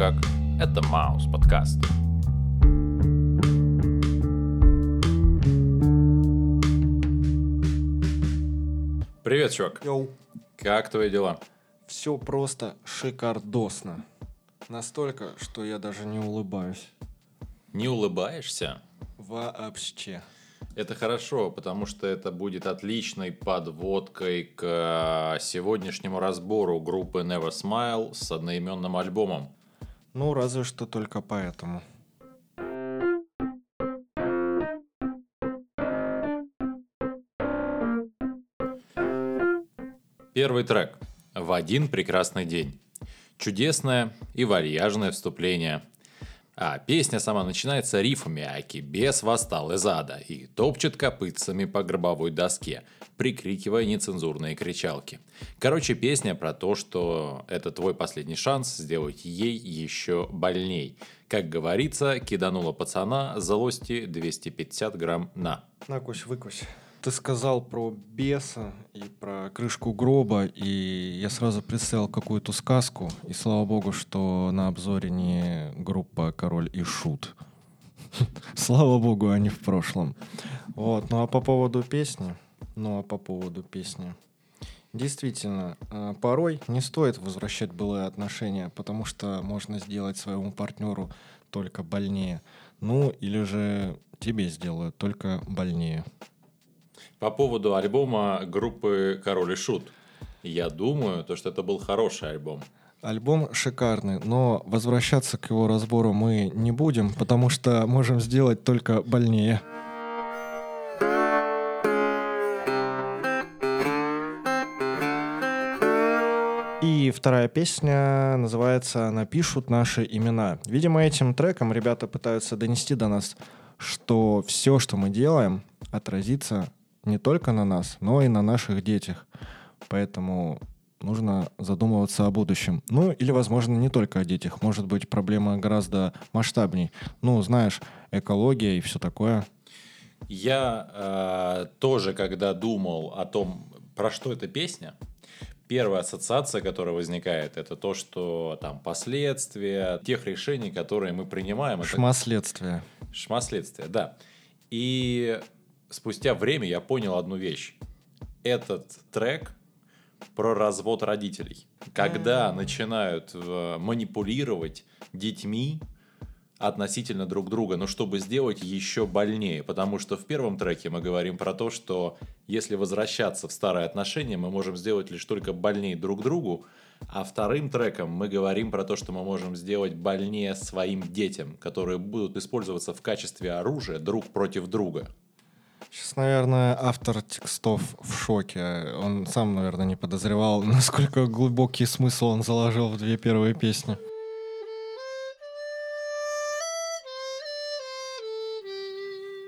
Как? Это Маус подкаст. Привет, чувак. Йоу. Как твои дела? Все просто шикардосно. Настолько, что я даже не улыбаюсь. Не улыбаешься? Вообще. Это хорошо, потому что это будет отличной подводкой к сегодняшнему разбору группы Never Smile с одноименным альбомом. Ну, разве что только поэтому. Первый трек. В один прекрасный день. Чудесное и вальяжное вступление. А песня сама начинается рифами Аки «Бес восстал из ада» и топчет копытцами по гробовой доске, прикрикивая нецензурные кричалки. Короче, песня про то, что это твой последний шанс сделать ей еще больней. Как говорится, киданула пацана злости 250 грамм на. Накусь, выкусь. Ты сказал про беса и про крышку гроба, и я сразу представил какую-то сказку, и слава богу, что на обзоре не группа «Король и Шут». Слава богу, они в прошлом. Вот, ну а по поводу песни, ну а по поводу песни, Действительно, э, порой не стоит возвращать былые отношения, потому что можно сделать своему партнеру только больнее. Ну, или же тебе сделают только больнее. По поводу альбома группы Король и Шут. Я думаю, то, что это был хороший альбом. Альбом шикарный, но возвращаться к его разбору мы не будем, потому что можем сделать только больнее. И вторая песня называется «Напишут наши имена». Видимо, этим треком ребята пытаются донести до нас, что все, что мы делаем, отразится не только на нас, но и на наших детях. Поэтому нужно задумываться о будущем. Ну, или, возможно, не только о детях. Может быть, проблема гораздо масштабней. Ну, знаешь, экология и все такое. Я э, тоже, когда думал о том, про что эта песня, первая ассоциация, которая возникает, это то, что там последствия тех решений, которые мы принимаем. Шмаследствия. Это... Шмаследствия, да. И спустя время я понял одну вещь. Этот трек про развод родителей. Когда начинают э, манипулировать детьми относительно друг друга, но чтобы сделать еще больнее. Потому что в первом треке мы говорим про то, что если возвращаться в старые отношения, мы можем сделать лишь только больнее друг другу, а вторым треком мы говорим про то, что мы можем сделать больнее своим детям, которые будут использоваться в качестве оружия друг против друга. Сейчас, наверное, автор текстов в шоке. Он сам, наверное, не подозревал, насколько глубокий смысл он заложил в две первые песни.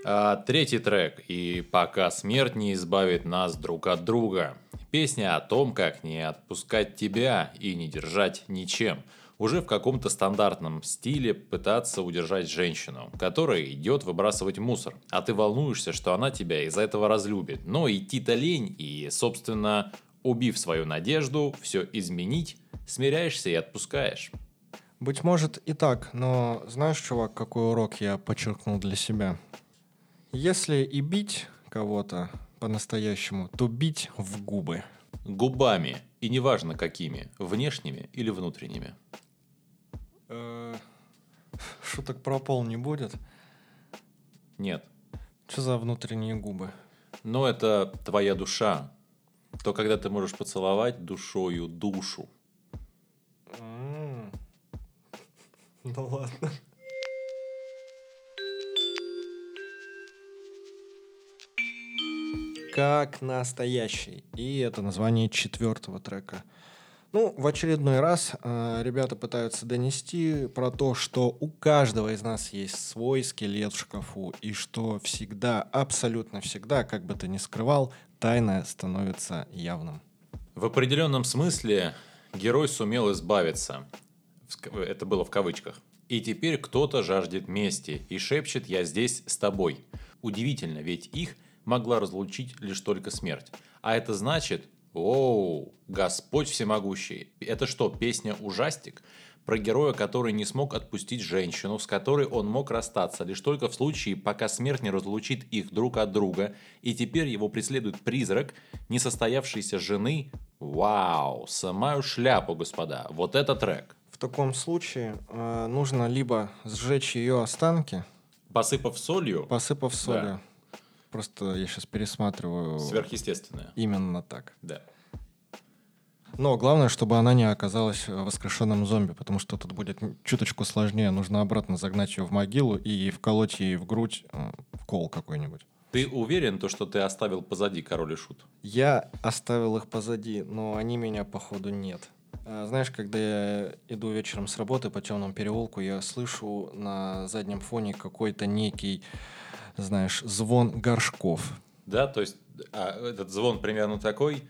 А, третий трек «И пока смерть не избавит нас друг от друга». Песня о том, как не отпускать тебя и не держать ничем – уже в каком-то стандартном стиле пытаться удержать женщину, которая идет выбрасывать мусор, а ты волнуешься, что она тебя из-за этого разлюбит. Но идти-то лень, и, собственно, убив свою надежду, все изменить, смиряешься и отпускаешь. Быть может и так, но знаешь, чувак, какой урок я подчеркнул для себя? Если и бить кого-то по-настоящему, то бить в губы. Губами, и неважно какими, внешними или внутренними. Шуток про пол не будет? Нет. Что за внутренние губы? Но это твоя душа. То, когда ты можешь поцеловать душою душу. Ну ладно. Как настоящий. И это название четвертого трека. Ну, в очередной раз э, ребята пытаются донести про то, что у каждого из нас есть свой скелет в шкафу, и что всегда, абсолютно всегда, как бы ты ни скрывал, тайное становится явным. В определенном смысле герой сумел избавиться. Это было в кавычках. И теперь кто-то жаждет мести и шепчет «я здесь с тобой». Удивительно, ведь их могла разлучить лишь только смерть. А это значит, Оу, Господь всемогущий. Это что, песня ужастик? про героя, который не смог отпустить женщину, с которой он мог расстаться лишь только в случае, пока смерть не разлучит их друг от друга, и теперь его преследует призрак несостоявшейся жены. Вау, самую шляпу, господа, вот это трек. В таком случае э, нужно либо сжечь ее останки, Посыпав солью, посыпав солью. Просто я сейчас пересматриваю сверхъестественное. именно так. Да. Но главное, чтобы она не оказалась воскрешенным зомби, потому что тут будет чуточку сложнее. Нужно обратно загнать ее в могилу и вколоть ей в грудь э, кол какой-нибудь. Ты уверен, то, что ты оставил позади король и шут? Я оставил их позади, но они меня, походу, нет. А, Знаешь, когда я иду вечером с работы по темному переулку, я слышу на заднем фоне какой-то некий, знаешь, звон горшков. Да, то есть а, этот звон примерно такой.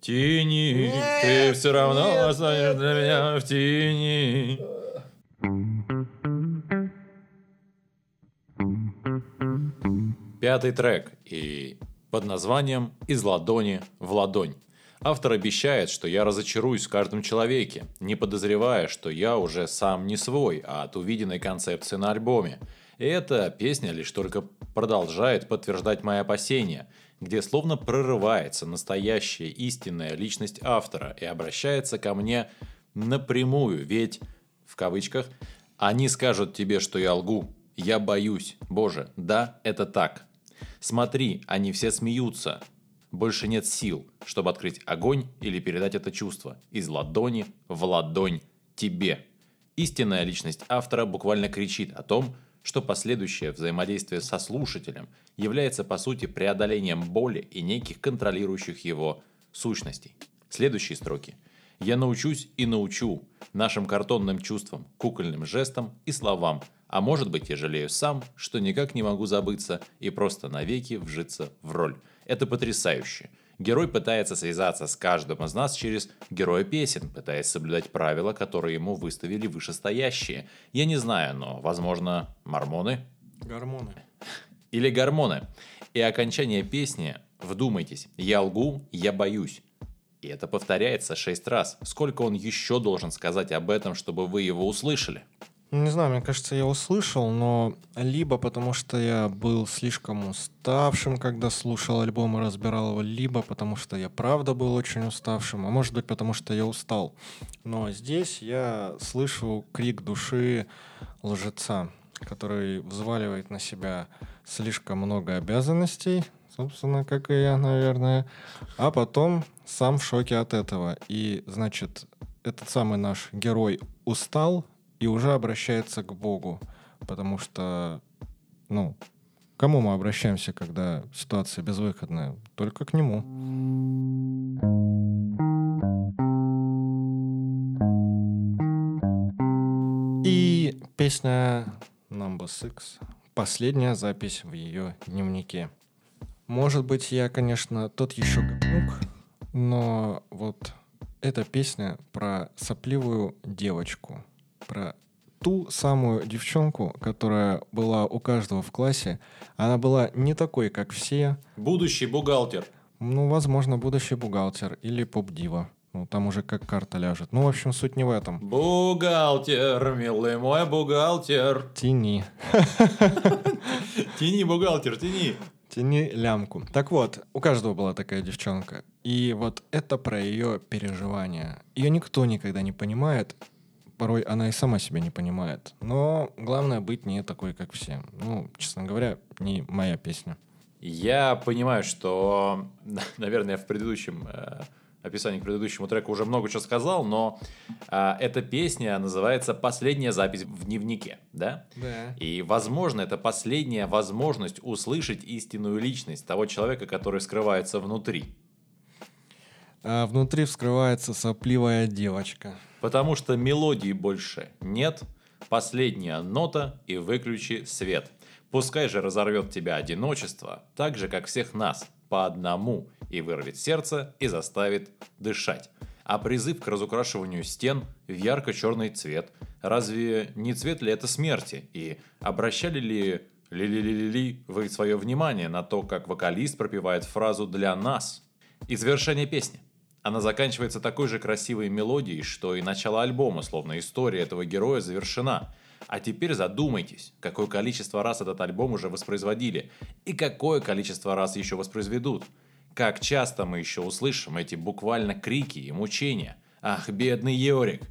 Тени, Нет, ты все равно нет, останешься для меня в тени. Пятый трек и под названием «Из ладони в ладонь». Автор обещает, что я разочаруюсь в каждом человеке, не подозревая, что я уже сам не свой, а от увиденной концепции на альбоме. Эта песня лишь только продолжает подтверждать мои опасения, где словно прорывается настоящая истинная личность автора и обращается ко мне напрямую, ведь, в кавычках, они скажут тебе, что я лгу. Я боюсь. Боже, да, это так. Смотри, они все смеются. Больше нет сил, чтобы открыть огонь или передать это чувство из ладони в ладонь тебе. Истинная личность автора буквально кричит о том, что последующее взаимодействие со слушателем является по сути преодолением боли и неких контролирующих его сущностей. Следующие строки. «Я научусь и научу нашим картонным чувствам, кукольным жестам и словам, а может быть я жалею сам, что никак не могу забыться и просто навеки вжиться в роль. Это потрясающе. Герой пытается связаться с каждым из нас через героя песен, пытаясь соблюдать правила, которые ему выставили вышестоящие. Я не знаю, но, возможно, мормоны? Гормоны. Или гормоны. И окончание песни, вдумайтесь, я лгу, я боюсь. И это повторяется шесть раз. Сколько он еще должен сказать об этом, чтобы вы его услышали? Ну, Не знаю, мне кажется, я услышал, но либо потому что я был слишком уставшим, когда слушал альбом и разбирал его, либо потому что я правда был очень уставшим, а может быть потому что я устал. Но здесь я слышу крик души лжеца, который взваливает на себя слишком много обязанностей, собственно, как и я, наверное, а потом сам в шоке от этого. И, значит, этот самый наш герой устал и уже обращается к Богу, потому что, ну, кому мы обращаемся, когда ситуация безвыходная? Только к нему. И песня Number Six. Последняя запись в ее дневнике. Может быть, я, конечно, тот еще говнюк, но вот эта песня про сопливую девочку, про ту самую девчонку, которая была у каждого в классе. Она была не такой, как все. Будущий бухгалтер. Ну, возможно, будущий бухгалтер или поп-дива. Ну, там уже как карта ляжет. Ну, в общем, суть не в этом. Бухгалтер, милый мой бухгалтер. Тяни. Тяни, бухгалтер, тяни. Тяни лямку. Так вот, у каждого была такая девчонка. И вот это про ее переживания. Ее никто никогда не понимает. Порой она и сама себя не понимает. Но главное быть не такой, как все. Ну, честно говоря, не моя песня. Я понимаю, что, наверное, в предыдущем э, описании к предыдущему треку уже много чего сказал, но э, эта песня называется «Последняя запись в дневнике», да? Да. И, возможно, это последняя возможность услышать истинную личность того человека, который скрывается внутри. А внутри вскрывается сопливая девочка. Потому что мелодии больше нет, последняя нота и выключи свет. Пускай же разорвет тебя одиночество, так же, как всех нас, по одному, и вырвет сердце и заставит дышать. А призыв к разукрашиванию стен в ярко-черный цвет. Разве не цвет ли это смерти? И обращали ли ли-ли-ли-ли вы свое внимание на то, как вокалист пропевает фразу «для нас»? И завершение песни. Она заканчивается такой же красивой мелодией, что и начало альбома, словно история этого героя завершена. А теперь задумайтесь, какое количество раз этот альбом уже воспроизводили, и какое количество раз еще воспроизведут. Как часто мы еще услышим эти буквально крики и мучения. Ах, бедный Йорик.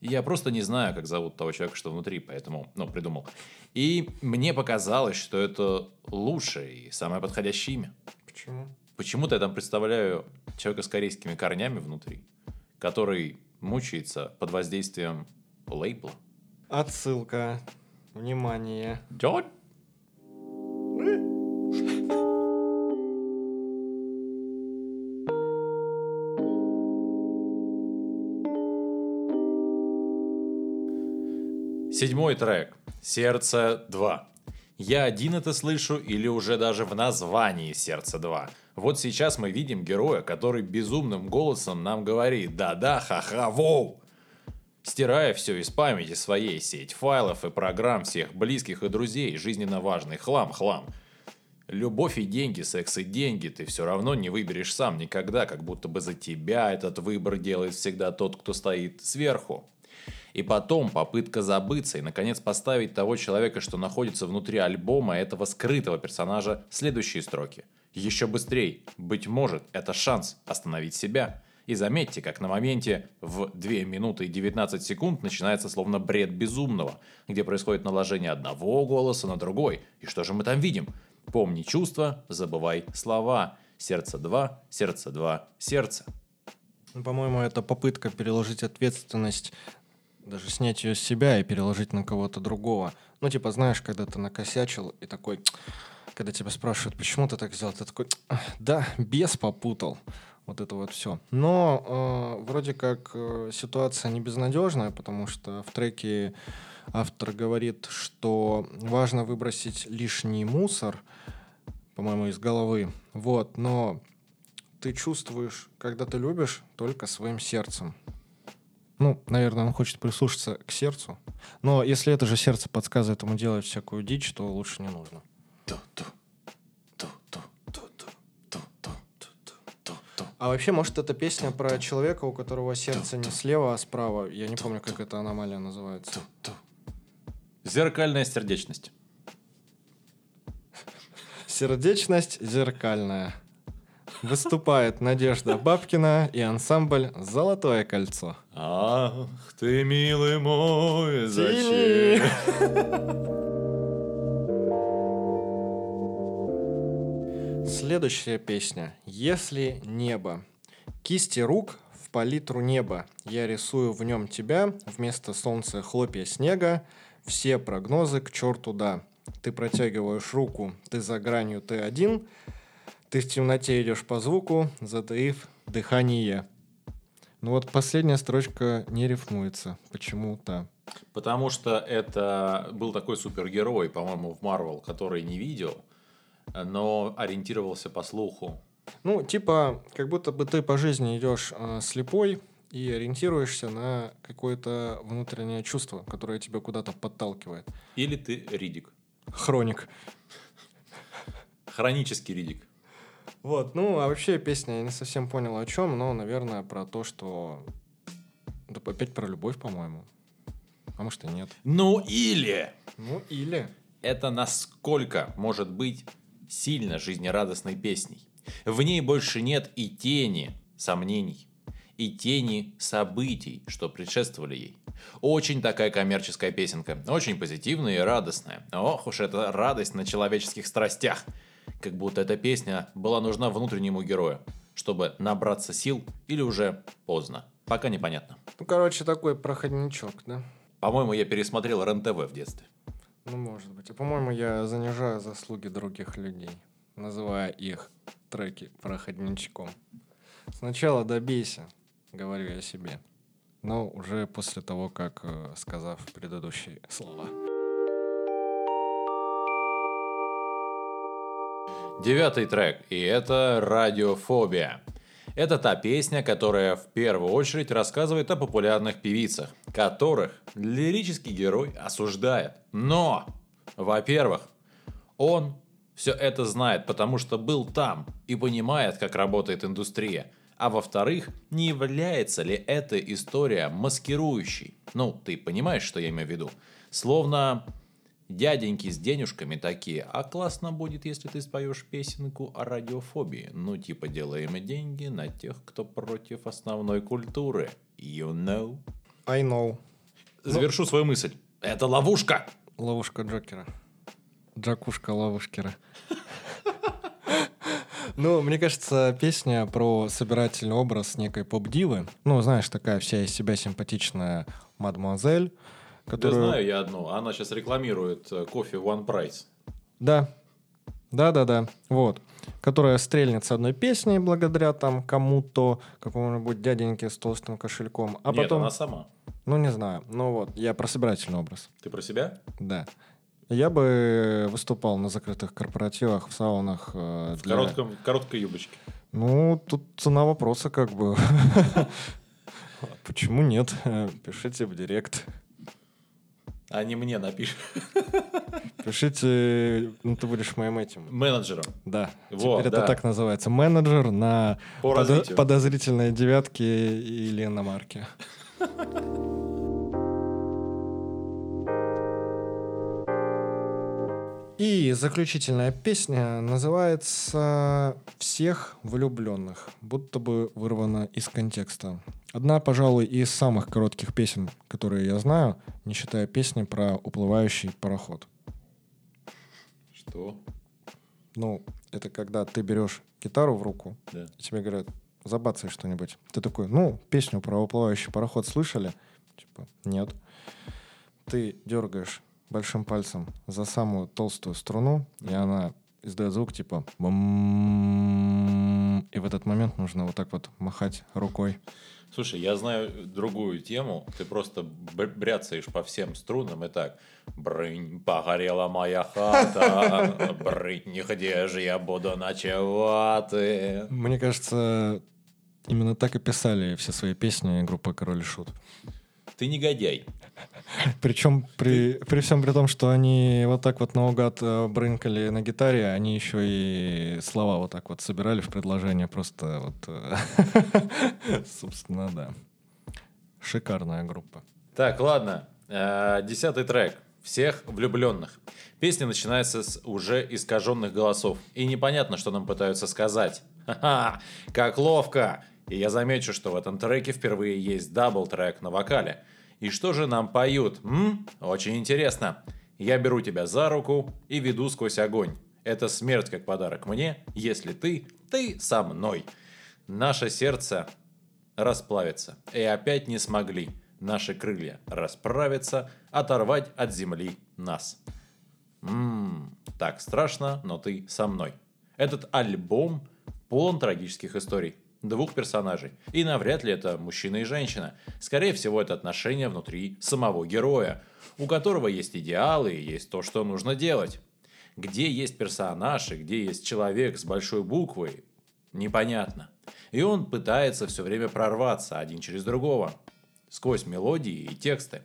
Я просто не знаю, как зовут того человека, что внутри, поэтому, ну, придумал. И мне показалось, что это лучшее и самое подходящее имя. Почему? Почему-то я там представляю человека с корейскими корнями внутри, который мучается под воздействием лейбла. Отсылка. Внимание. Джон? Седьмой трек. Сердце 2. Я один это слышу или уже даже в названии Сердце 2. Вот сейчас мы видим героя, который безумным голосом нам говорит «да-да, ха-ха, воу!» Стирая все из памяти своей, сеть файлов и программ всех близких и друзей, жизненно важный хлам-хлам. Любовь и деньги, секс и деньги ты все равно не выберешь сам никогда, как будто бы за тебя этот выбор делает всегда тот, кто стоит сверху. И потом попытка забыться и, наконец, поставить того человека, что находится внутри альбома этого скрытого персонажа, следующие строки. Еще быстрей. Быть может, это шанс остановить себя. И заметьте, как на моменте в 2 минуты и 19 секунд начинается словно бред безумного, где происходит наложение одного голоса на другой. И что же мы там видим? Помни чувства, забывай слова. Сердце 2, сердце 2, сердце. Ну, по-моему, это попытка переложить ответственность, даже снять ее с себя и переложить на кого-то другого. Ну, типа, знаешь, когда ты накосячил и такой, когда тебя спрашивают, почему ты так сделал, ты такой, да, бес попутал. Вот это вот все. Но э, вроде как э, ситуация не безнадежная, потому что в треке автор говорит, что важно выбросить лишний мусор, по-моему, из головы. Вот, но ты чувствуешь, когда ты любишь, только своим сердцем. Ну, наверное, он хочет прислушаться к сердцу. Но если это же сердце подсказывает ему делать всякую дичь, то лучше не нужно. А вообще, может, это песня про человека, у которого сердце не слева, а справа. Я не помню, как эта аномалия называется. Зеркальная сердечность. Сердечность зеркальная. Выступает Надежда Бабкина и ансамбль «Золотое кольцо». Ах, ты, милый мой, зачем? Следующая песня «Если небо». Кисти рук в палитру неба. Я рисую в нем тебя, вместо солнца хлопья снега. Все прогнозы к черту да. Ты протягиваешь руку, ты за гранью, ты один. Ты в темноте идешь по звуку, затаив дыхание. Ну вот последняя строчка не рифмуется. Почему-то. Потому что это был такой супергерой, по-моему, в Марвел, который не видел, но ориентировался по слуху. Ну, типа, как будто бы ты по жизни идешь э, слепой и ориентируешься на какое-то внутреннее чувство, которое тебя куда-то подталкивает. Или ты Ридик. Хроник. Хронический Ридик. Вот, ну, а вообще песня, я не совсем понял о чем, но, наверное, про то, что... Да опять про любовь, по-моему. А может и нет. Ну или Ну, или... это насколько может быть сильно жизнерадостной песней. В ней больше нет и тени сомнений, и тени событий, что предшествовали ей. Очень такая коммерческая песенка, очень позитивная и радостная. Ох уж эта радость на человеческих страстях. Как будто эта песня была нужна внутреннему герою, чтобы набраться сил или уже поздно. Пока непонятно. Ну, короче, такой проходничок, да? По-моему, я пересмотрел РЕН-ТВ в детстве. Ну, может быть. А по-моему, я занижаю заслуги других людей, называя их треки проходничком. Сначала добейся, говорю я себе. Но уже после того, как э, сказав предыдущие слова. Девятый трек, и это «Радиофобия». Это та песня, которая в первую очередь рассказывает о популярных певицах, которых лирический герой осуждает. Но, во-первых, он все это знает, потому что был там и понимает, как работает индустрия. А во-вторых, не является ли эта история маскирующей? Ну, ты понимаешь, что я имею в виду? Словно дяденьки с денежками такие, а классно будет, если ты споешь песенку о радиофобии. Ну, типа, делаем деньги на тех, кто против основной культуры. You know? I know. Завершу свою мысль. Это ловушка! Ловушка Джокера. Джакушка ловушкера. Ну, мне кажется, песня про собирательный образ некой поп-дивы. Ну, знаешь, такая вся из себя симпатичная мадемуазель, Да которую... знаю я одну. Она сейчас рекламирует э, кофе One Price. Да. Да-да-да. Вот. Которая стрельнет с одной песней благодаря там кому-то, какому-нибудь дяденьке с толстым кошельком. А Нет, потом... она сама. Ну, не знаю. Ну вот, я про собирательный образ. Ты про себя? Да. Я бы выступал на закрытых корпоративах, в саунах. э, В для- коротком, короткой юбочке. Ну, тут цена вопроса как бы. Почему нет? Пишите в директ. А не мне напишешь. Пишите, ну ты будешь моим этим. Менеджером. Да, Во, теперь да. это так называется. Менеджер на По подо- развитию. подозрительной девятке или иномарке. И заключительная песня называется «Всех влюбленных», будто бы вырвана из контекста. Одна, пожалуй, из самых коротких песен, которые я знаю, не считая песни про уплывающий пароход. Что? Ну, это когда ты берешь гитару в руку, Да. и тебе говорят, забацай что-нибудь. Ты такой, ну, песню про уплывающий пароход слышали? Типа, нет. Ты дергаешь большим пальцем за самую толстую струну, и она издает звук типа «бам». И в этот момент нужно вот так вот махать рукой. Слушай, я знаю другую тему. Ты просто бряцаешь по всем струнам и так. Брынь, погорела моя хата. Брынь, где же я буду ночевать? Мне кажется, именно так и писали все свои песни группы Король и Шут. Ты негодяй. Причем при, при всем при том, что они вот так вот наугад э, брынкали на гитаре, они еще и слова вот так вот собирали в предложение. Просто вот... э, Собственно, да. Шикарная группа. Так, ладно. Э, Десятый трек. Всех влюбленных. Песня начинается с уже искаженных голосов. И непонятно, что нам пытаются сказать. Ха-ха, как ловко! И я замечу, что в этом треке впервые есть double-track на вокале. И что же нам поют? М? Очень интересно. Я беру тебя за руку и веду сквозь огонь. Это смерть как подарок мне, если ты, ты со мной. Наше сердце расплавится. И опять не смогли наши крылья расправиться, оторвать от земли нас. Ммм, так страшно, но ты со мной. Этот альбом полон трагических историй. Двух персонажей. И навряд ли это мужчина и женщина. Скорее всего, это отношения внутри самого героя, у которого есть идеалы и есть то, что нужно делать. Где есть персонаж и где есть человек с большой буквы, непонятно. И он пытается все время прорваться один через другого, сквозь мелодии и тексты,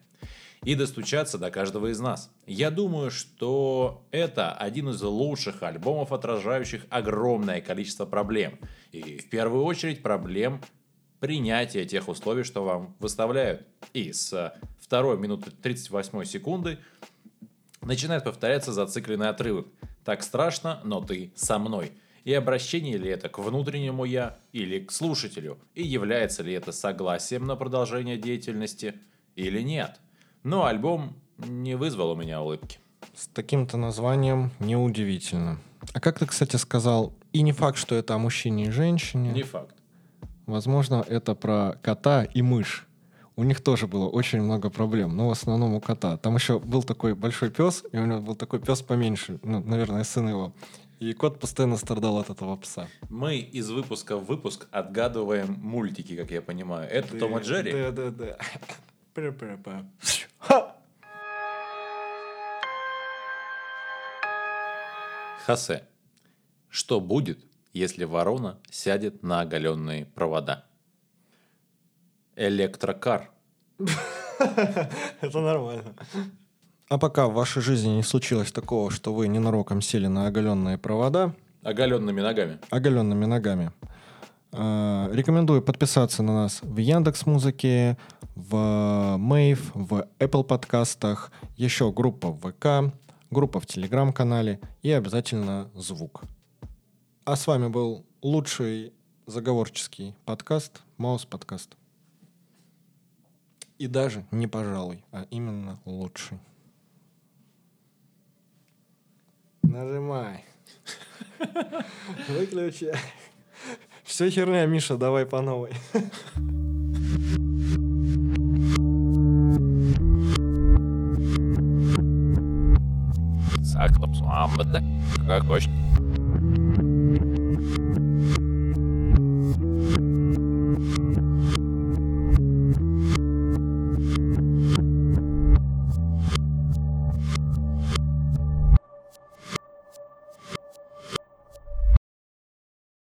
и достучаться до каждого из нас. Я думаю, что это один из лучших альбомов, отражающих огромное количество проблем. И в первую очередь проблем принятия тех условий, что вам выставляют. И с 2 минуты 38 секунды начинает повторяться зацикленный отрывок. Так страшно, но ты со мной. И обращение ли это к внутреннему я или к слушателю? И является ли это согласием на продолжение деятельности или нет? Но альбом не вызвал у меня улыбки. С таким-то названием неудивительно. А как ты, кстати, сказал, и не факт, что это о мужчине и женщине. Не факт. Возможно, это про кота и мышь. У них тоже было очень много проблем, но в основном у кота. Там еще был такой большой пес, и у него был такой пес поменьше, ну, наверное, сын его. И кот постоянно страдал от этого пса. Мы из выпуска в выпуск отгадываем мультики, как я понимаю. Это Том и Джерри? Да, да, да. Пра-пра-пра. Хосе. Что будет, если ворона сядет на оголенные провода? Электрокар. Это нормально. А пока в вашей жизни не случилось такого, что вы ненароком сели на оголенные провода, Оголенными ногами. оголенными ногами, Э, рекомендую подписаться на нас в Яндекс Музыке, в Мейв, в Apple подкастах, еще группа в ВК, группа в Телеграм-канале и обязательно звук. А с вами был лучший заговорческий подкаст, Маус подкаст. И даже не пожалуй, а именно лучший. Нажимай. Выключай. Все херня, Миша, давай по новой. Saklapsvāmbate, kā košķi